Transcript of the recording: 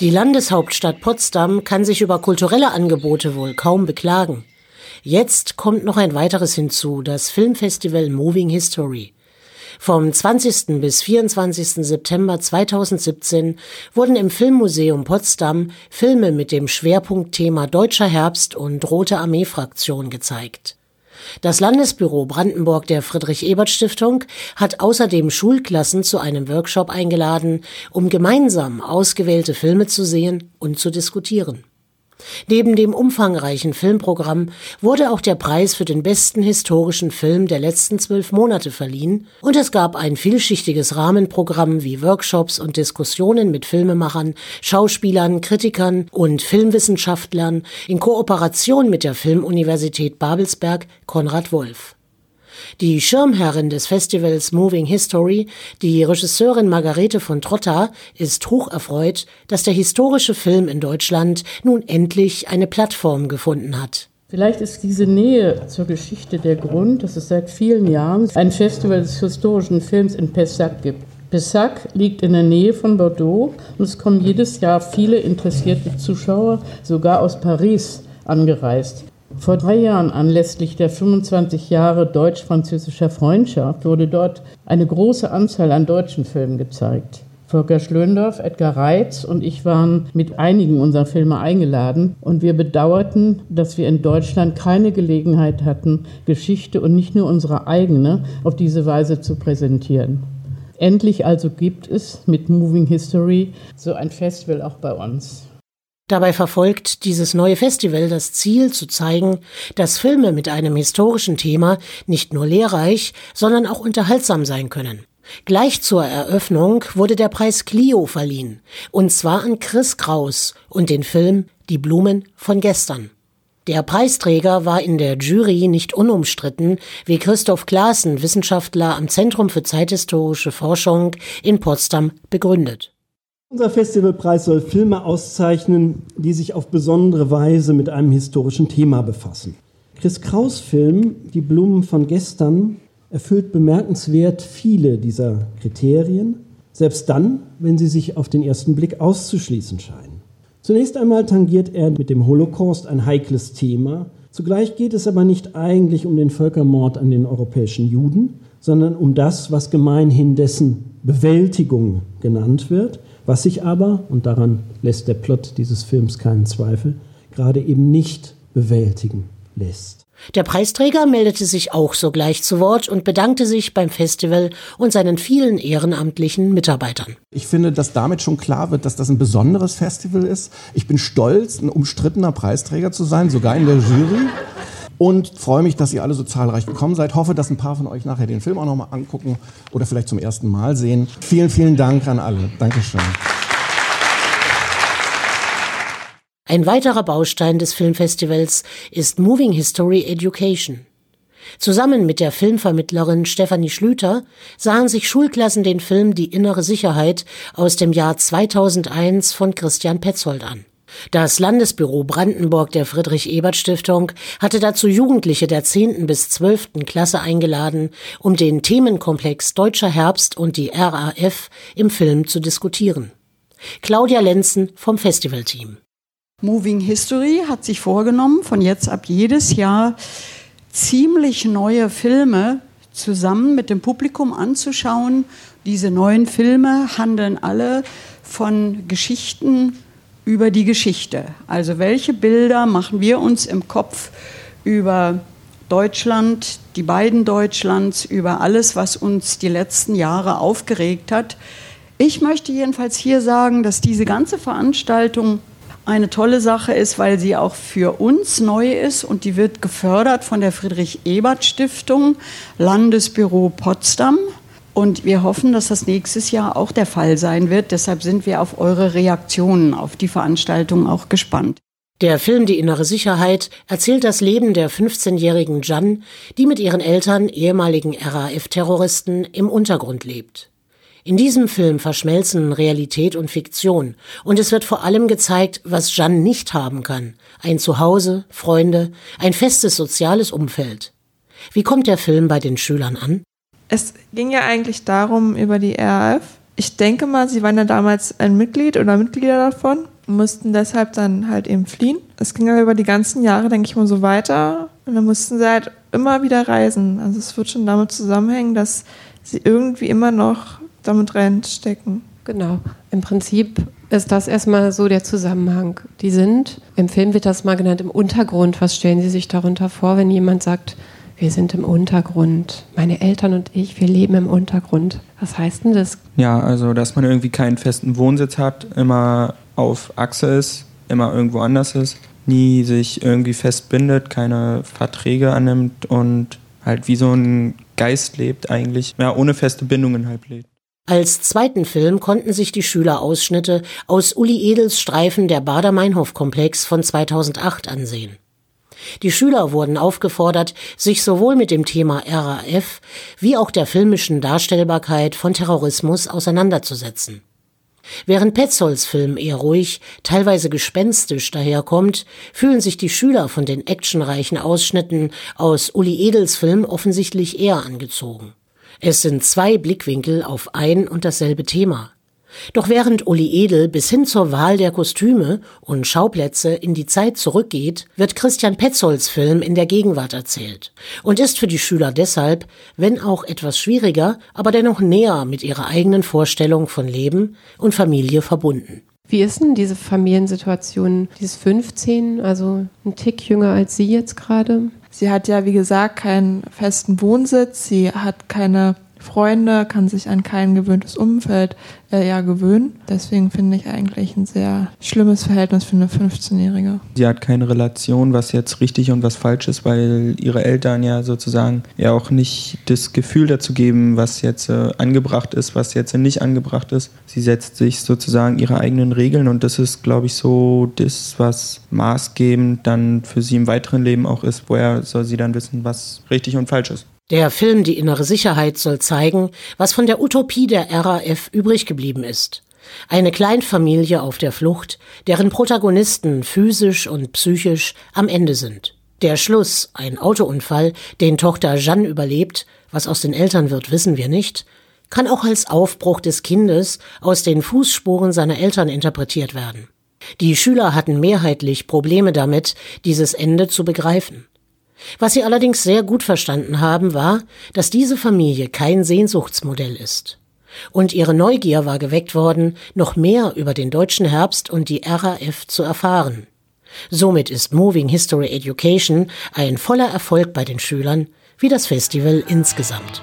Die Landeshauptstadt Potsdam kann sich über kulturelle Angebote wohl kaum beklagen. Jetzt kommt noch ein weiteres hinzu, das Filmfestival Moving History. Vom 20. bis 24. September 2017 wurden im Filmmuseum Potsdam Filme mit dem Schwerpunktthema Deutscher Herbst und Rote Armee-Fraktion gezeigt. Das Landesbüro Brandenburg der Friedrich-Ebert-Stiftung hat außerdem Schulklassen zu einem Workshop eingeladen, um gemeinsam ausgewählte Filme zu sehen und zu diskutieren. Neben dem umfangreichen Filmprogramm wurde auch der Preis für den besten historischen Film der letzten zwölf Monate verliehen und es gab ein vielschichtiges Rahmenprogramm wie Workshops und Diskussionen mit Filmemachern, Schauspielern, Kritikern und Filmwissenschaftlern in Kooperation mit der Filmuniversität Babelsberg Konrad Wolf. Die Schirmherrin des Festivals Moving History, die Regisseurin Margarete von Trotta, ist hocherfreut, dass der historische Film in Deutschland nun endlich eine Plattform gefunden hat. Vielleicht ist diese Nähe zur Geschichte der Grund, dass es seit vielen Jahren ein Festival des historischen Films in Pessac gibt. Pessac liegt in der Nähe von Bordeaux und es kommen jedes Jahr viele interessierte Zuschauer, sogar aus Paris, angereist. Vor drei Jahren anlässlich der 25 Jahre deutsch-französischer Freundschaft wurde dort eine große Anzahl an deutschen Filmen gezeigt. Volker Schlöndorff, Edgar Reitz und ich waren mit einigen unserer Filme eingeladen und wir bedauerten, dass wir in Deutschland keine Gelegenheit hatten, Geschichte und nicht nur unsere eigene auf diese Weise zu präsentieren. Endlich also gibt es mit Moving History so ein Festival auch bei uns. Dabei verfolgt dieses neue Festival das Ziel zu zeigen, dass Filme mit einem historischen Thema nicht nur lehrreich, sondern auch unterhaltsam sein können. Gleich zur Eröffnung wurde der Preis Clio verliehen, und zwar an Chris Kraus und den Film Die Blumen von gestern. Der Preisträger war in der Jury nicht unumstritten, wie Christoph Klaassen, Wissenschaftler am Zentrum für zeithistorische Forschung in Potsdam, begründet. Unser Festivalpreis soll Filme auszeichnen, die sich auf besondere Weise mit einem historischen Thema befassen. Chris Kraus Film Die Blumen von gestern erfüllt bemerkenswert viele dieser Kriterien, selbst dann, wenn sie sich auf den ersten Blick auszuschließen scheinen. Zunächst einmal tangiert er mit dem Holocaust ein heikles Thema, zugleich geht es aber nicht eigentlich um den Völkermord an den europäischen Juden, sondern um das, was gemeinhin dessen Bewältigung genannt wird, was sich aber, und daran lässt der Plot dieses Films keinen Zweifel, gerade eben nicht bewältigen lässt. Der Preisträger meldete sich auch sogleich zu Wort und bedankte sich beim Festival und seinen vielen ehrenamtlichen Mitarbeitern. Ich finde, dass damit schon klar wird, dass das ein besonderes Festival ist. Ich bin stolz, ein umstrittener Preisträger zu sein, sogar in der Jury und freue mich, dass ihr alle so zahlreich gekommen seid. Hoffe, dass ein paar von euch nachher den Film auch nochmal angucken oder vielleicht zum ersten Mal sehen. Vielen, vielen Dank an alle. Dankeschön. Ein weiterer Baustein des Filmfestivals ist Moving History Education. Zusammen mit der Filmvermittlerin Stefanie Schlüter sahen sich Schulklassen den Film Die innere Sicherheit aus dem Jahr 2001 von Christian Petzold an. Das Landesbüro Brandenburg der Friedrich-Ebert-Stiftung hatte dazu Jugendliche der 10. bis 12. Klasse eingeladen, um den Themenkomplex Deutscher Herbst und die RAF im Film zu diskutieren. Claudia Lenzen vom Festivalteam. Moving History hat sich vorgenommen, von jetzt ab jedes Jahr ziemlich neue Filme zusammen mit dem Publikum anzuschauen. Diese neuen Filme handeln alle von Geschichten über die Geschichte. Also welche Bilder machen wir uns im Kopf über Deutschland, die beiden Deutschlands, über alles, was uns die letzten Jahre aufgeregt hat. Ich möchte jedenfalls hier sagen, dass diese ganze Veranstaltung eine tolle Sache ist, weil sie auch für uns neu ist und die wird gefördert von der Friedrich Ebert Stiftung, Landesbüro Potsdam. Und wir hoffen, dass das nächstes Jahr auch der Fall sein wird. Deshalb sind wir auf eure Reaktionen auf die Veranstaltung auch gespannt. Der Film Die innere Sicherheit erzählt das Leben der 15-jährigen Jan, die mit ihren Eltern, ehemaligen RAF-Terroristen, im Untergrund lebt. In diesem Film verschmelzen Realität und Fiktion und es wird vor allem gezeigt, was Jan nicht haben kann. Ein Zuhause, Freunde, ein festes soziales Umfeld. Wie kommt der Film bei den Schülern an? Es ging ja eigentlich darum, über die RAF Ich denke mal, sie waren ja damals ein Mitglied oder Mitglieder davon mussten deshalb dann halt eben fliehen. Es ging aber über die ganzen Jahre, denke ich mal, so weiter. Und dann mussten sie halt immer wieder reisen. Also es wird schon damit zusammenhängen, dass sie irgendwie immer noch damit reinstecken. Genau. Im Prinzip ist das erstmal so der Zusammenhang. Die sind, im Film wird das mal genannt, im Untergrund. Was stellen Sie sich darunter vor, wenn jemand sagt, wir sind im Untergrund. Meine Eltern und ich, wir leben im Untergrund. Was heißt denn das? Ja, also dass man irgendwie keinen festen Wohnsitz hat, immer auf Achse ist, immer irgendwo anders ist, nie sich irgendwie festbindet, keine Verträge annimmt und halt wie so ein Geist lebt eigentlich, ja, ohne feste Bindungen halt lebt. Als zweiten Film konnten sich die Schüler Ausschnitte aus Uli Edels Streifen der Bader-Meinhof-Komplex von 2008 ansehen. Die Schüler wurden aufgefordert, sich sowohl mit dem Thema RAF wie auch der filmischen Darstellbarkeit von Terrorismus auseinanderzusetzen. Während Petzolds Film eher ruhig, teilweise gespenstisch daherkommt, fühlen sich die Schüler von den actionreichen Ausschnitten aus Uli Edels Film offensichtlich eher angezogen. Es sind zwei Blickwinkel auf ein und dasselbe Thema. Doch während Uli Edel bis hin zur Wahl der Kostüme und Schauplätze in die Zeit zurückgeht, wird Christian Petzolds Film in der Gegenwart erzählt und ist für die Schüler deshalb, wenn auch etwas schwieriger, aber dennoch näher mit ihrer eigenen Vorstellung von Leben und Familie verbunden. Wie ist denn diese Familiensituation? Die ist 15, also ein Tick jünger als Sie jetzt gerade. Sie hat ja, wie gesagt, keinen festen Wohnsitz, sie hat keine Freunde, kann sich an kein gewöhntes Umfeld äh, ja gewöhnen. Deswegen finde ich eigentlich ein sehr schlimmes Verhältnis für eine 15-Jährige. Sie hat keine Relation, was jetzt richtig und was falsch ist, weil ihre Eltern ja sozusagen ja auch nicht das Gefühl dazu geben, was jetzt äh, angebracht ist, was jetzt nicht angebracht ist. Sie setzt sich sozusagen ihre eigenen Regeln und das ist, glaube ich, so das, was maßgebend dann für sie im weiteren Leben auch ist. Woher soll sie dann wissen, was richtig und falsch ist? Der Film Die innere Sicherheit soll zeigen, was von der Utopie der RAF übrig geblieben ist. Eine Kleinfamilie auf der Flucht, deren Protagonisten physisch und psychisch am Ende sind. Der Schluss, ein Autounfall, den Tochter Jeanne überlebt, was aus den Eltern wird, wissen wir nicht, kann auch als Aufbruch des Kindes aus den Fußspuren seiner Eltern interpretiert werden. Die Schüler hatten mehrheitlich Probleme damit, dieses Ende zu begreifen. Was sie allerdings sehr gut verstanden haben, war, dass diese Familie kein Sehnsuchtsmodell ist. Und ihre Neugier war geweckt worden, noch mehr über den deutschen Herbst und die RAF zu erfahren. Somit ist Moving History Education ein voller Erfolg bei den Schülern, wie das Festival insgesamt.